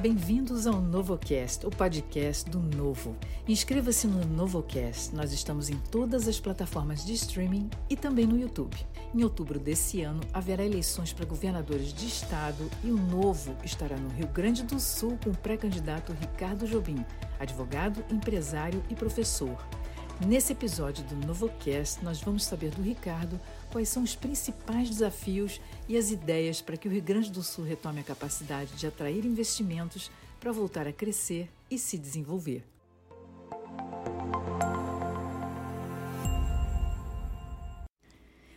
bem-vindos ao NovoCast, o podcast do Novo. Inscreva-se no NovoCast. Nós estamos em todas as plataformas de streaming e também no YouTube. Em outubro desse ano, haverá eleições para governadores de estado e o Novo estará no Rio Grande do Sul com o pré-candidato Ricardo Jobim, advogado, empresário e professor. Nesse episódio do NovoCast, nós vamos saber do Ricardo quais são os principais desafios e as ideias para que o Rio Grande do Sul retome a capacidade de atrair investimentos para voltar a crescer e se desenvolver.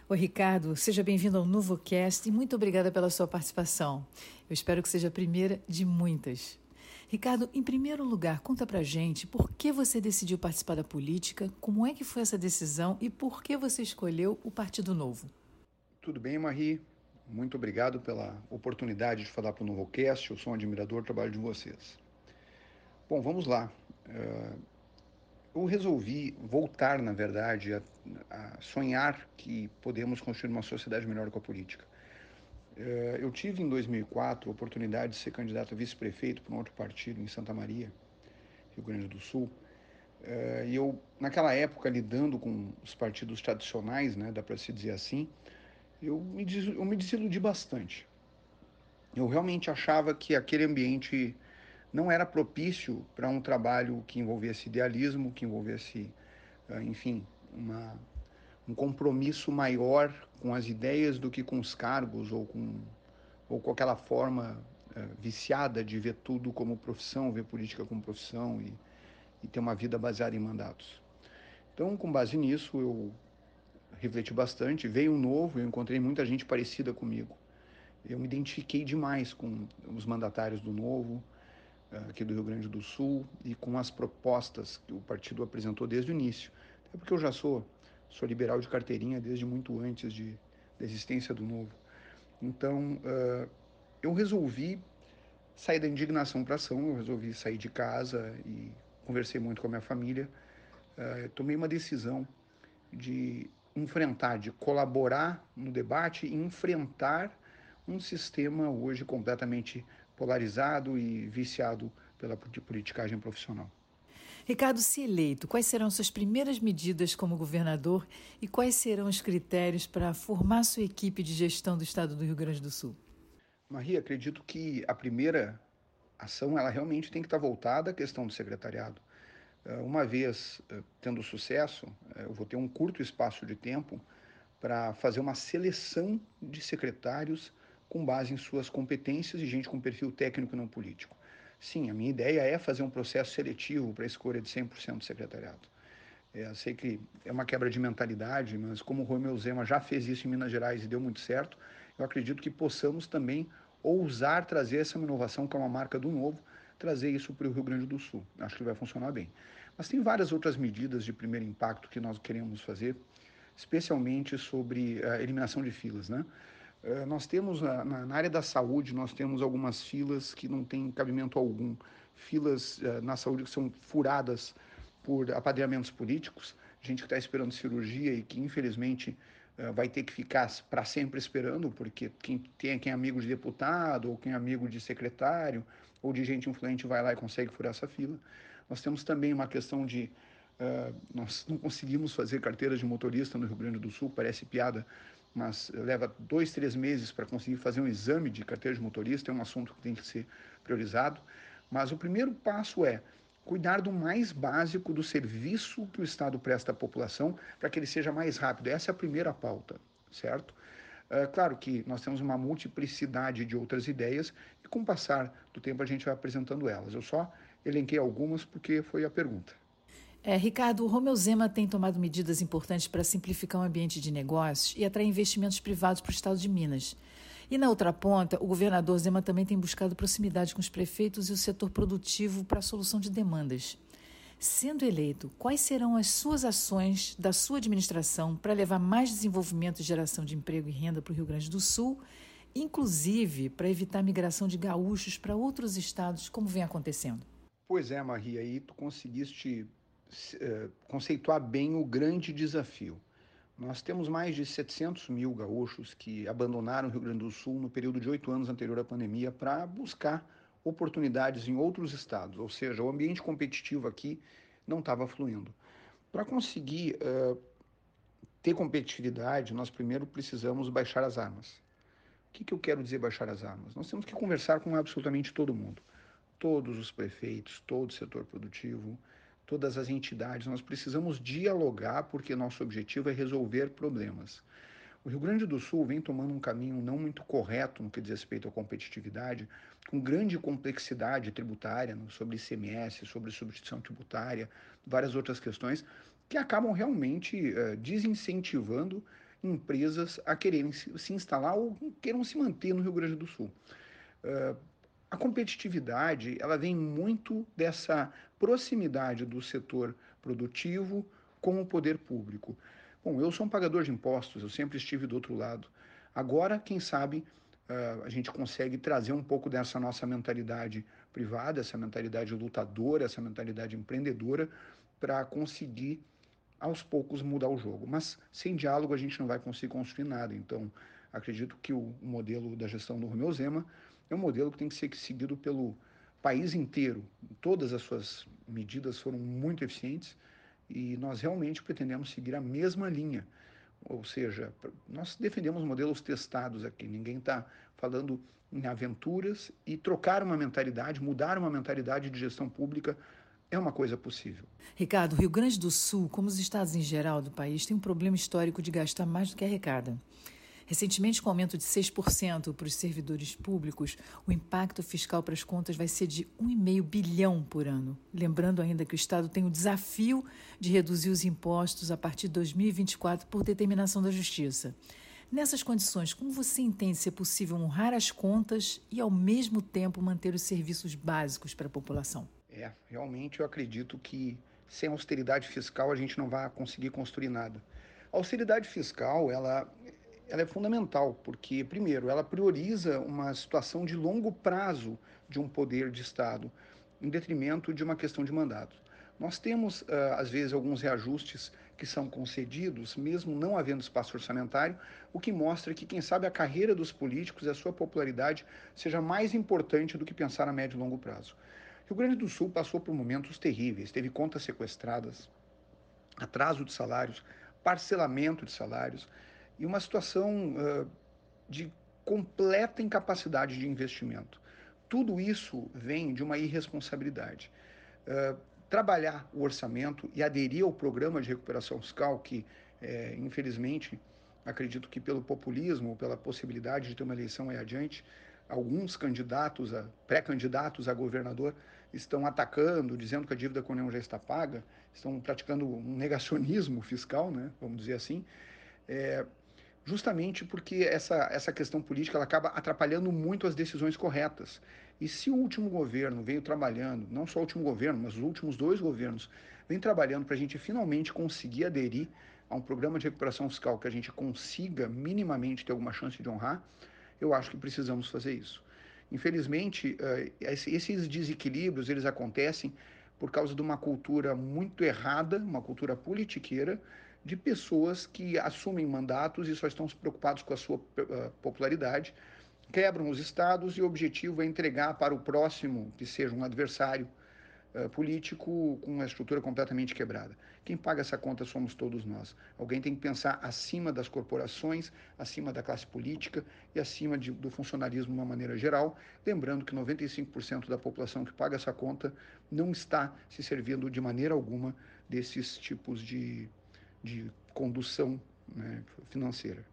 Oi, Ricardo, seja bem-vindo ao NovoCast e muito obrigada pela sua participação. Eu espero que seja a primeira de muitas. Ricardo, em primeiro lugar, conta pra gente por que você decidiu participar da política, como é que foi essa decisão e por que você escolheu o Partido Novo. Tudo bem, Marie? Muito obrigado pela oportunidade de falar para o NovoCast. Eu sou um admirador do trabalho de vocês. Bom, vamos lá. Eh, eu resolvi voltar, na verdade, a, a sonhar que podemos construir uma sociedade melhor com a política. Eh, eu tive em 2004 a oportunidade de ser candidato a vice-prefeito para um outro partido em Santa Maria, Rio Grande do Sul. Eh, e eu, naquela época, lidando com os partidos tradicionais, né, dá para se dizer assim, eu me, eu me desiludi bastante. Eu realmente achava que aquele ambiente não era propício para um trabalho que envolvesse idealismo, que envolvesse, eh, enfim, uma, um compromisso maior com as ideias do que com os cargos ou com, ou com aquela forma é, viciada de ver tudo como profissão, ver política como profissão e, e ter uma vida baseada em mandatos. Então, com base nisso, eu refleti bastante. Veio um novo, eu encontrei muita gente parecida comigo. Eu me identifiquei demais com os mandatários do novo, é, aqui do Rio Grande do Sul, e com as propostas que o partido apresentou desde o início. Até porque eu já sou sou liberal de carteirinha desde muito antes de, da existência do novo. Então, uh, eu resolvi sair da indignação para ação, eu resolvi sair de casa e conversei muito com a minha família. Uh, tomei uma decisão de enfrentar, de colaborar no debate e enfrentar um sistema hoje completamente polarizado e viciado pela politicagem profissional. Ricardo, se eleito, quais serão suas primeiras medidas como governador e quais serão os critérios para formar sua equipe de gestão do estado do Rio Grande do Sul? Maria, acredito que a primeira ação ela realmente tem que estar voltada à questão do secretariado. Eh, uma vez eh, tendo sucesso, eh, eu vou ter um curto espaço de tempo para fazer uma seleção de secretários com base em suas competências e gente com perfil técnico e não político. Sim, a minha ideia é fazer um processo seletivo para a escolha de 100% do secretariado. É, sei que é uma quebra de mentalidade, mas como o Romeu Zema já fez isso em Minas Gerais e deu muito certo, eu acredito que possamos também ousar trazer essa inovação, que é uma marca do novo, trazer isso para o Rio Grande do Sul. Acho que vai funcionar bem. Mas tem várias outras medidas de primeiro impacto que nós queremos fazer, especialmente sobre a eliminação de filas, né? Eh, nós temos, na, área da saúde, nós temos algumas filas que não têm cabimento algum. Filas eh, na saúde que são furadas por apadrinhamentos políticos, gente que está esperando cirurgia e que, infelizmente, eh, vai ter que ficar para sempre esperando, porque quem tem quem é amigo de deputado, ou quem é amigo de secretário, ou de gente influente vai lá e consegue furar essa fila. Nós temos também uma questão de Uh, nós não conseguimos fazer carteira de motorista no Rio Grande do Sul, parece piada, mas leva dois, três meses para conseguir fazer um exame de carteira de motorista, é um assunto que tem que ser priorizado. Mas o primeiro passo é cuidar do mais básico do serviço que o Estado presta à população para que ele seja mais rápido. Essa é a primeira pauta, certo? É claro que nós temos uma multiplicidade de outras ideias e com o passar do tempo a gente vai apresentando elas. Eu só elenquei algumas porque foi a pergunta. É, Ricardo, o Romeu Zema tem tomado medidas importantes para simplificar o ambiente de negócios e atrair investimentos privados para o estado de Minas. E na outra ponta, o governador Zema também tem buscado proximidade com os prefeitos e o setor produtivo para a solução de demandas. Sendo eleito, quais serão as suas ações da sua administração para levar mais desenvolvimento e geração de emprego e renda para o Rio Grande do Sul, inclusive para evitar a migração de gaúchos para outros estados, como vem acontecendo? Pois é, Maria, aí tu conseguiste conceituar bem o grande desafio. Nós temos mais de 700 mil gaúchos que abandonaram o Rio Grande do Sul no período de oito anos anterior à pandemia para buscar oportunidades em outros estados, ou seja, o ambiente competitivo aqui não estava fluindo. Para conseguir uh, ter competitividade, nós primeiro precisamos baixar as armas. O que, que eu quero dizer baixar as armas? Nós temos que conversar com absolutamente todo mundo, todos os prefeitos, todo o setor produtivo, todas as entidades. Nós precisamos dialogar porque nosso objetivo é resolver problemas. O Rio Grande do Sul vem tomando um caminho não muito correto no que diz respeito à competitividade, com grande complexidade tributária sobre ICMS, sobre substituição tributária, várias outras questões que acabam realmente uh, desincentivando empresas a quererem se, se, instalar ou queiram se manter no Rio Grande do Sul. Uh, a competitividade ela vem muito dessa proximidade do setor produtivo com o poder público. Bom, eu sou um pagador de impostos, eu sempre estive do outro lado. Agora, quem sabe, a gente consegue trazer um pouco dessa nossa mentalidade privada, essa mentalidade lutadora, essa mentalidade empreendedora, para conseguir aos poucos mudar o jogo. Mas sem diálogo a gente não vai conseguir construir nada. Então, acredito que o modelo da gestão do Romeu Zema é um modelo que tem que ser seguido pelo país inteiro. Todas as suas medidas foram muito eficientes e nós realmente pretendemos seguir a mesma linha. Ou seja, nós defendemos modelos testados aqui. Ninguém está falando em aventuras e trocar uma mentalidade, mudar uma mentalidade de gestão pública é uma coisa possível. Ricardo, Rio Grande do Sul, como os estados em geral do país, tem um problema histórico de gastar mais do que arrecada. Recentemente, com aumento de 6% para os servidores públicos, o impacto fiscal para as contas vai ser de 1,5 bilhão por ano. Lembrando ainda que o Estado tem o desafio de reduzir os impostos a partir de 2024 por determinação da Justiça. Nessas condições, como você entende ser possível honrar as contas e, ao mesmo tempo, manter os serviços básicos para a população? É, realmente eu acredito que sem austeridade fiscal a gente não vai conseguir construir nada. A austeridade fiscal, ela, ela é fundamental, porque, primeiro, ela prioriza uma situação de longo prazo de um poder de Estado, em detrimento de uma questão de mandato. Nós temos, às vezes, alguns reajustes que são concedidos, mesmo não havendo espaço orçamentário, o que mostra que, quem sabe, a carreira dos políticos e a sua popularidade seja mais importante do que pensar a médio e longo prazo. Rio Grande do Sul passou por momentos terríveis, teve contas sequestradas, atraso de salários, parcelamento de salários e uma situação uh, de completa incapacidade de investimento. Tudo isso vem de uma irresponsabilidade. Uh, trabalhar o orçamento e aderir ao programa de recuperação fiscal, que, é, infelizmente, acredito que pelo populismo, pela possibilidade de ter uma eleição aí adiante, alguns candidatos, a, pré-candidatos a governador, estão atacando, dizendo que a dívida com a União já está paga, estão praticando um negacionismo fiscal, né, vamos dizer assim, é, justamente porque essa, essa questão política ela acaba atrapalhando muito as decisões corretas. E se o último governo veio trabalhando, não só o último governo, mas os últimos dois governos, vem trabalhando para a gente finalmente conseguir aderir a um programa de recuperação fiscal que a gente consiga minimamente ter alguma chance de honrar, eu acho que precisamos fazer isso. Infelizmente, eh, esses desequilíbrios eles acontecem por causa de uma cultura muito errada, uma cultura politiqueira, de pessoas que assumem mandatos e só estão preocupados com a sua eh, popularidade, quebram os estados e o objetivo é entregar para o próximo, que seja um adversário, uh, político com uma estrutura completamente quebrada. Quem paga essa conta somos todos nós. Alguém tem que pensar acima das corporações, acima da classe política e acima de, do funcionalismo de uma maneira geral, lembrando que 95% da população que paga essa conta não está se servindo de maneira alguma desses tipos de, de condução né, financeira.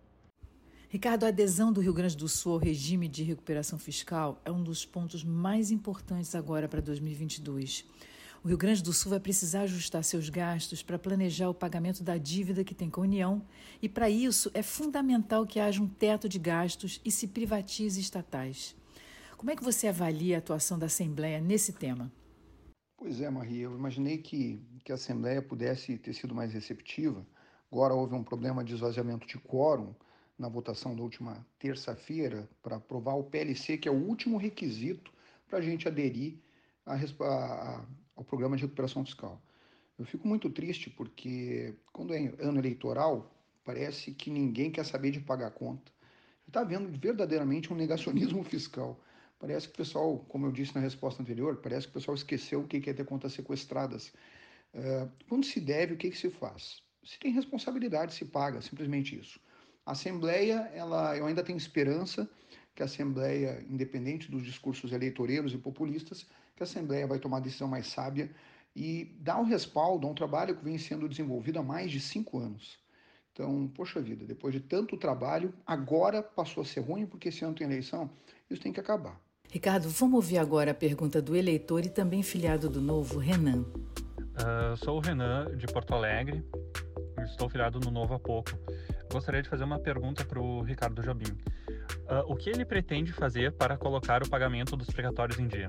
Ricardo, a adesão do Rio Grande do Sul ao regime de recuperação fiscal é um dos pontos mais importantes agora para 2022. O Rio Grande do Sul vai precisar ajustar seus gastos para planejar o pagamento da dívida que tem com a União, e para isso é fundamental que haja um teto de gastos e se privatize estatais. Como é que você avalia a atuação da Assembleia nesse tema? Pois é, Maria, eu imaginei que, que a Assembleia pudesse ter sido mais receptiva. Agora houve um problema de esvaziamento de quórum na votação da última terça-feira para aprovar o PLC, que é o último requisito para a gente aderir a, a, ao programa de recuperação fiscal. Eu fico muito triste porque, quando é ano eleitoral, parece que ninguém quer saber de pagar a conta. Está havendo verdadeiramente um negacionismo fiscal. Parece que o pessoal, como eu disse na resposta anterior, parece que o pessoal esqueceu o que é ter contas sequestradas. Uh, quando se deve, o que, que se faz? Se tem responsabilidade, se paga, simplesmente isso. A Assembleia, ela, eu ainda tenho esperança que a Assembleia, independente dos discursos eleitoreiros e populistas, que a Assembleia vai tomar a decisão mais sábia e dar um respaldo a um trabalho que vem sendo desenvolvido há mais de cinco anos. Então, poxa vida, depois de tanto trabalho, agora passou a ser ruim porque esse ano tem eleição, isso tem que acabar. Ricardo, vamos ouvir agora a pergunta do eleitor e também filiado do Novo, Renan. Uh, sou o Renan, de Porto Alegre. Estou filiado no Novo há pouco. Gostaria de fazer uma pergunta para o Ricardo Jobim. Uh, o que ele pretende fazer para colocar o pagamento dos precatórios em dia?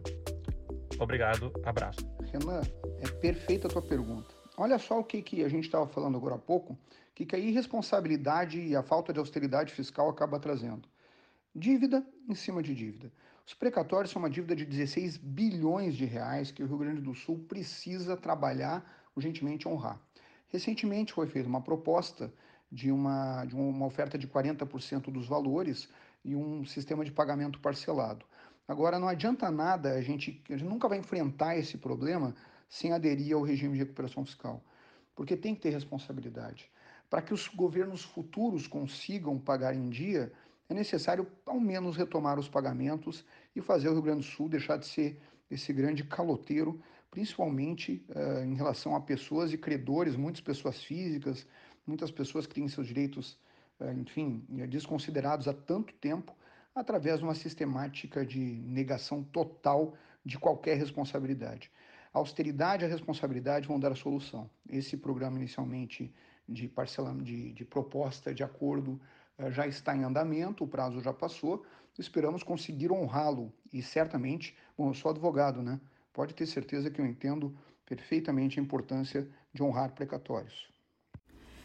Obrigado, abraço. Renan, é perfeita a tua pergunta. Olha só o que, que a gente estava falando agora há pouco, que, que a irresponsabilidade e a falta de austeridade fiscal acaba trazendo. Dívida em cima de dívida. Os precatórios são uma dívida de 16 bilhões de reais que o Rio Grande do Sul precisa trabalhar urgentemente honrar. Recentemente foi feita uma proposta de uma, de uma oferta de 40% dos valores e um sistema de pagamento parcelado. Agora, não adianta nada, a gente, a gente nunca vai enfrentar esse problema sem aderir ao regime de recuperação fiscal, porque tem que ter responsabilidade. Para que os governos futuros consigam pagar em dia, é necessário ao menos retomar os pagamentos e fazer o Rio Grande do Sul deixar de ser esse grande caloteiro, principalmente uh, em relação a pessoas e credores, muitas pessoas físicas, muitas pessoas que têm seus direitos, uh, enfim, desconsiderados há tanto tempo, através de uma sistemática de negação total de qualquer responsabilidade. A austeridade e a responsabilidade vão dar a solução. Esse programa, inicialmente, de, parcelamento, de, de proposta de acordo já está em andamento, o prazo já passou, esperamos conseguir honrá-lo e certamente, bom, eu sou advogado, né? Pode ter certeza que eu entendo perfeitamente a importância de honrar precatórios.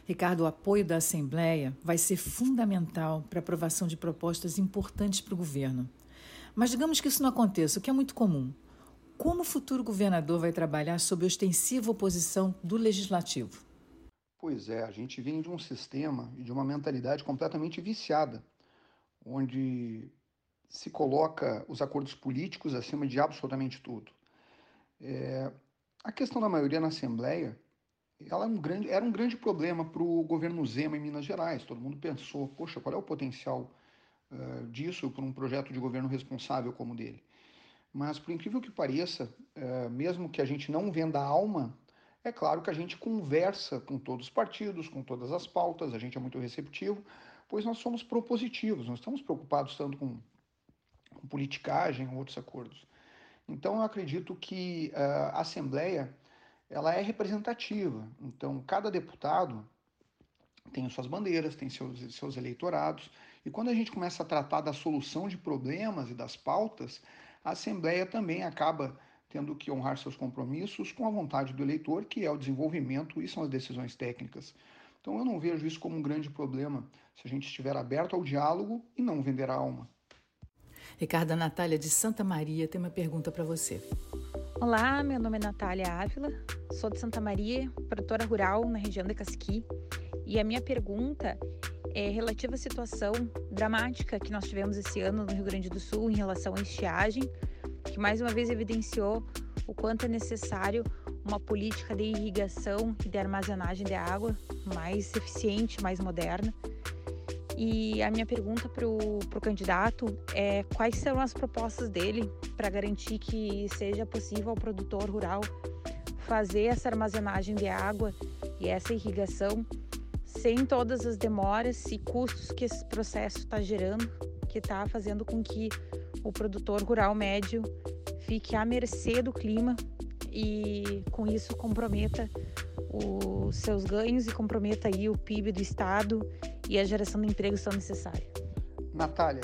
Ricardo, o apoio da Assembleia vai ser fundamental para a aprovação de propostas importantes para o governo. Mas digamos que isso não aconteça, o que é muito comum. Como o futuro governador vai trabalhar sob a ostensiva oposição do legislativo? Pois é, a gente vem de um sistema e de uma mentalidade completamente viciada, onde se coloca os acordos políticos acima de absolutamente tudo. É, a questão da maioria na Assembleia ela é um grande, era um grande problema para o governo Zema em Minas Gerais. Todo mundo pensou, poxa, qual é o potencial uh, disso para um projeto de governo responsável como o dele? Mas, por incrível que pareça, uh, mesmo que a gente não venda alma, é claro que a gente conversa com todos os partidos, com todas as pautas, a gente é muito receptivo, pois nós somos propositivos, nós estamos preocupados tanto com, com politicagem, outros acordos. Então, eu acredito que uh, a Assembleia ela é representativa. Então, cada deputado tem suas bandeiras, tem seus, seus eleitorados, e quando a gente começa a tratar da solução de problemas e das pautas, a Assembleia também acaba tendo que honrar seus compromissos com a vontade do eleitor, que é o desenvolvimento e são as decisões técnicas. Então eu não vejo isso como um grande problema se a gente estiver aberto ao diálogo e não vender a alma. Ricardo Natália de Santa Maria tem uma pergunta para você. Olá, meu nome é Natália Ávila, sou de Santa Maria, produtora rural na região de Casqui, e a minha pergunta é relativa à situação dramática que nós tivemos esse ano no Rio Grande do Sul em relação à estiagem, que mais uma vez evidenciou o quanto é necessário uma política de irrigação e de armazenagem de água mais eficiente, mais moderna. E a minha pergunta para o candidato é quais serão as propostas dele para garantir que seja possível ao produtor rural fazer essa armazenagem de água e essa irrigação sem todas as demoras e custos que esse processo está gerando, que está fazendo com que o produtor rural médio fique à mercê do clima e com isso comprometa os seus ganhos e comprometa aí o PIB do estado e a geração de empregos tão necessária. Natália,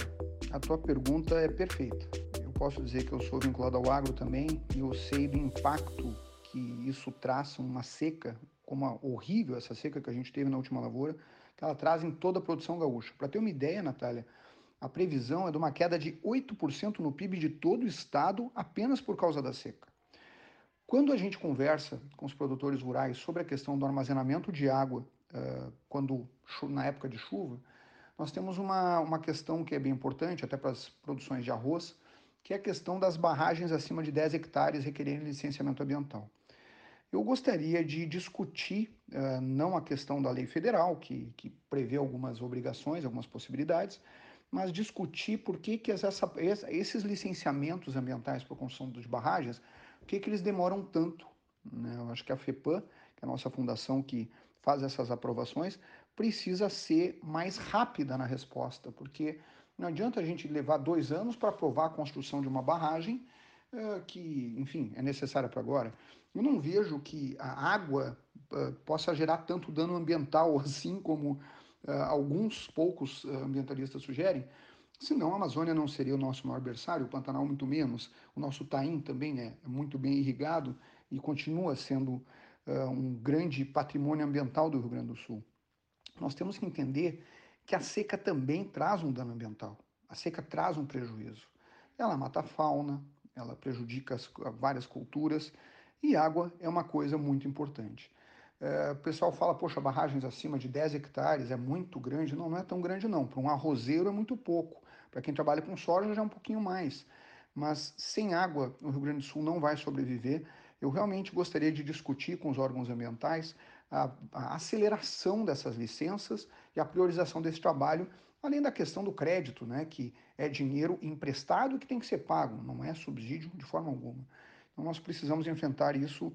a tua pergunta é perfeita. Eu posso dizer que eu sou vinculado ao agro também e eu sei do impacto que isso traz uma seca, como a horrível essa seca que a gente teve na última lavoura, que ela traz em toda a produção gaúcha. Para ter uma ideia, Natália, a previsão é de uma queda de 8% no PIB de todo o estado apenas por causa da seca. Quando a gente conversa com os produtores rurais sobre a questão do armazenamento de água uh, quando na época de chuva, nós temos uma, uma questão que é bem importante, até para as produções de arroz, que é a questão das barragens acima de 10 hectares requerendo licenciamento ambiental. Eu gostaria de discutir uh, não a questão da lei federal, que, que prevê algumas obrigações, algumas possibilidades, mas discutir por que, que essa, esses licenciamentos ambientais para construção de barragens, por que, que eles demoram tanto. Né? Eu acho que a FEPAM, que é a nossa fundação que faz essas aprovações, precisa ser mais rápida na resposta, porque não adianta a gente levar dois anos para aprovar a construção de uma barragem uh, que, enfim, é necessária para agora. Eu não vejo que a água uh, possa gerar tanto dano ambiental assim como alguns poucos uh, ambientalistas sugerem. Senão a Amazônia não seria o nosso maior berçário, o Pantanal muito menos, o nosso Taim também é muito bem irrigado e continua sendo um grande patrimônio ambiental do Rio Grande do Sul. Nós temos que entender que a seca também traz um dano ambiental. A seca traz um prejuízo. Ela mata a fauna, ela prejudica as, várias culturas, e água é uma coisa muito importante. É, o pessoal fala, poxa, barragens acima de 10 hectares é muito grande. Não, não é tão grande não. Para um arrozeiro é muito pouco. Para quem trabalha com soja já é um pouquinho mais. Mas sem água, o Rio Grande do Sul não vai sobreviver. Eu realmente gostaria de discutir com os órgãos ambientais a, a aceleração dessas licenças e a priorização desse trabalho, além da questão do crédito, né, que é dinheiro emprestado que tem que ser pago, não é subsídio de forma alguma. Então nós precisamos enfrentar isso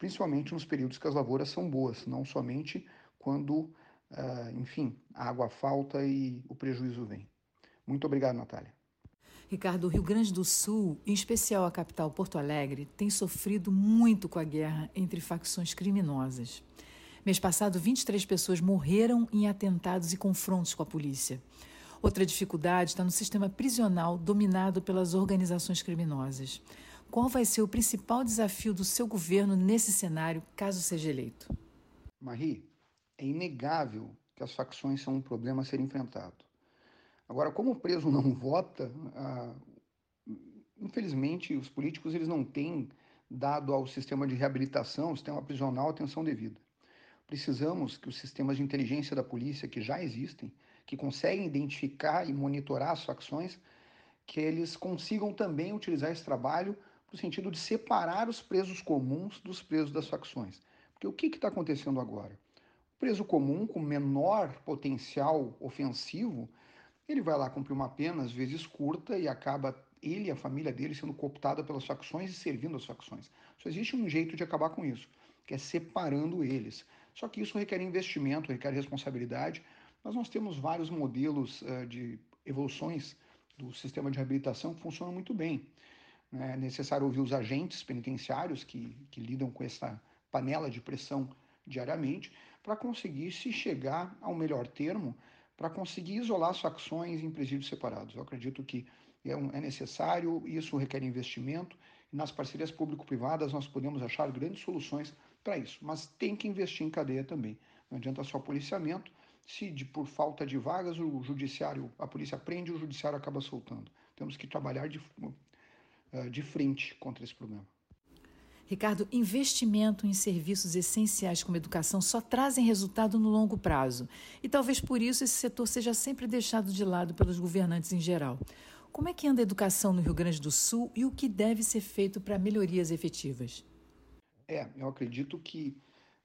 principalmente nos períodos que as lavouras são boas, não somente quando, uh, enfim, a água falta e o prejuízo vem. Muito obrigado, Natália. Ricardo, o Rio Grande do Sul, em especial a capital Porto Alegre, tem sofrido muito com a guerra entre facções criminosas. Mês passado, 23 pessoas morreram em atentados e confrontos com a polícia. Outra dificuldade está no sistema prisional dominado pelas organizações criminosas. Qual vai ser o principal desafio do seu governo nesse cenário, caso seja eleito? Marie, é inegável que as facções são um problema a ser enfrentado. Agora, como o preso não vota, ah, infelizmente os políticos eles não têm dado ao sistema de reabilitação, sistema prisional, atenção devida. Precisamos que os sistemas de inteligência da polícia que já existem, que conseguem identificar e monitorar as facções, que eles consigam também utilizar esse trabalho no sentido de separar os presos comuns dos presos das facções. Porque o que está acontecendo agora? O preso comum, com menor potencial ofensivo, ele vai lá cumprir uma pena, às vezes curta, e acaba ele e a família dele sendo cooptada pelas facções e servindo as facções. Só existe um jeito de acabar com isso, que é separando eles. Só que isso requer investimento, requer responsabilidade. Mas nós temos vários modelos uh, de evoluções do sistema de reabilitação que funcionam muito bem. É necessário ouvir os agentes penitenciários que, que lidam com essa panela de pressão diariamente para conseguir se chegar ao melhor termo, para conseguir isolar facções em presídios separados. Eu acredito que é, é necessário, isso requer investimento, e nas parcerias público-privadas nós podemos achar grandes soluções para isso, mas tem que investir em cadeia também. Não adianta só policiamento, se de, por falta de vagas o judiciário, a polícia prende, o judiciário acaba soltando. Temos que trabalhar de de frente contra esse problema. Ricardo, investimento em serviços essenciais como educação só trazem resultado no longo prazo. E talvez por isso esse setor seja sempre deixado de lado pelos governantes em geral. Como é que anda a educação no Rio Grande do Sul e o que deve ser feito para melhorias efetivas? É, eu acredito que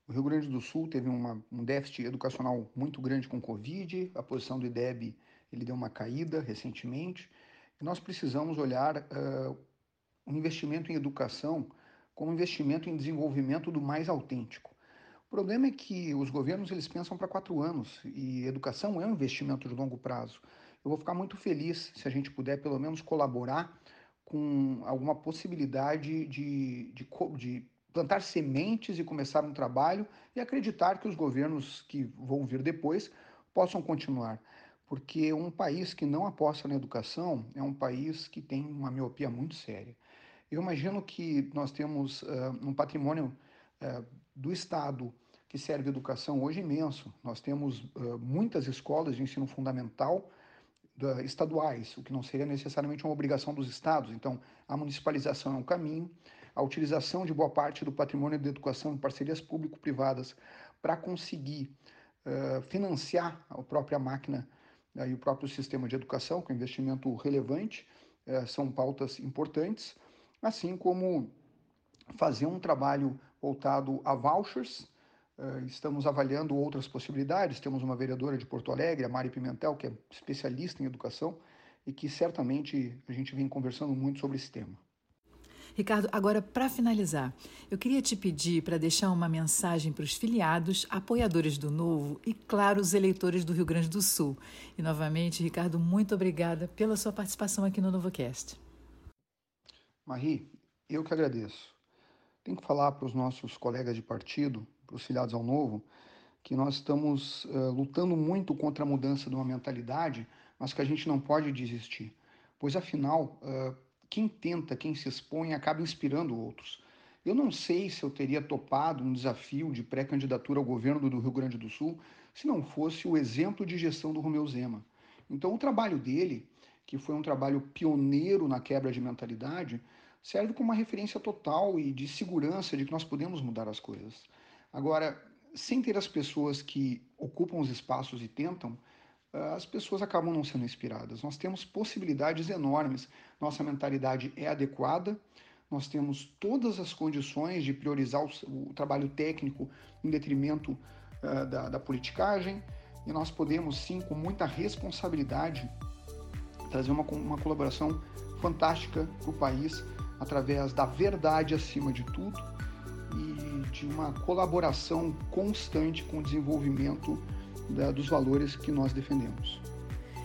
o Rio Grande do Sul teve uma, um déficit educacional muito grande com o Covid, a posição do IDEB ele deu uma caída recentemente, e nós precisamos olhar uh, um investimento em educação como investimento em desenvolvimento do mais autêntico. O problema é que os governos eles pensam para quatro anos e educação é um investimento de longo prazo. Eu vou ficar muito feliz se a gente puder pelo menos colaborar com alguma possibilidade de, de, de plantar sementes e começar um trabalho e acreditar que os governos que vão vir depois possam continuar porque um país que não aposta na educação é um país que tem uma miopia muito séria. Eu imagino que nós temos uh, um patrimônio uh, do Estado que serve educação hoje imenso. Nós temos uh, muitas escolas de ensino fundamental estaduais, o que não seria necessariamente uma obrigação dos estados. Então, a municipalização é um caminho, a utilização de boa parte do patrimônio de educação em parcerias público-privadas para conseguir financiar a própria máquina e o próprio sistema de educação, com investimento relevante, eh, são pautas importantes, assim como fazer um trabalho voltado a vouchers. Uh, estamos avaliando outras possibilidades. Temos uma vereadora de Porto Alegre, a Mari Pimentel, que é especialista em educação e que certamente a gente vem conversando muito sobre esse tema. Ricardo, agora para finalizar, eu queria te pedir para deixar uma mensagem para os filiados, apoiadores do Novo e, claro, os eleitores do Rio Grande do Sul. E novamente, Ricardo, muito obrigada pela sua participação aqui no NovoCast. Marie, eu que agradeço. Tenho que falar para os nossos colegas de partido, para os filiados ao Novo, que nós estamos uh, lutando muito contra a mudança de uma mentalidade, mas que a gente não pode desistir. Pois, afinal, uh, quem tenta, quem se expõe, acaba inspirando outros. Eu não sei se eu teria topado um desafio de pré-candidatura ao governo do Rio Grande do Sul se não fosse o exemplo de gestão do Romeu Zema. Então, o trabalho dele, que foi um trabalho pioneiro na quebra de mentalidade, serve como uma referência total e de segurança de que nós podemos mudar as coisas. Agora, sem ter as pessoas que ocupam os espaços e tentam, as pessoas acabam não sendo inspiradas. Nós temos possibilidades enormes. Nossa mentalidade é adequada, nós temos todas as condições de priorizar o, o trabalho técnico em detrimento uh, da, da politicagem, e nós podemos, sim, com muita responsabilidade, trazer uma, uma colaboração fantástica para o país através da verdade acima de tudo e de uma colaboração constante com o desenvolvimento da, dos valores que nós defendemos.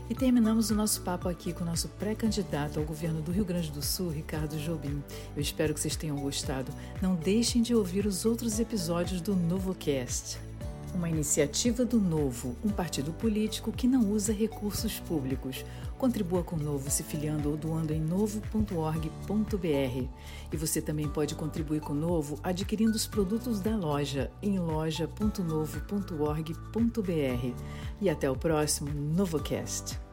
E terminamos o nosso papo aqui com o nosso pré-candidato ao governo do Rio Grande do Sul, Ricardo Jobim. Eu espero que vocês tenham gostado. Não deixem de ouvir os outros episódios do NovoCast. Uma iniciativa do Novo, um partido político que não usa recursos públicos. Contribua com o Novo se filiando ou doando em novo.org.br. E você também pode contribuir com o Novo adquirindo os produtos da loja em loja.novo.org.br. E até o próximo NovoCast.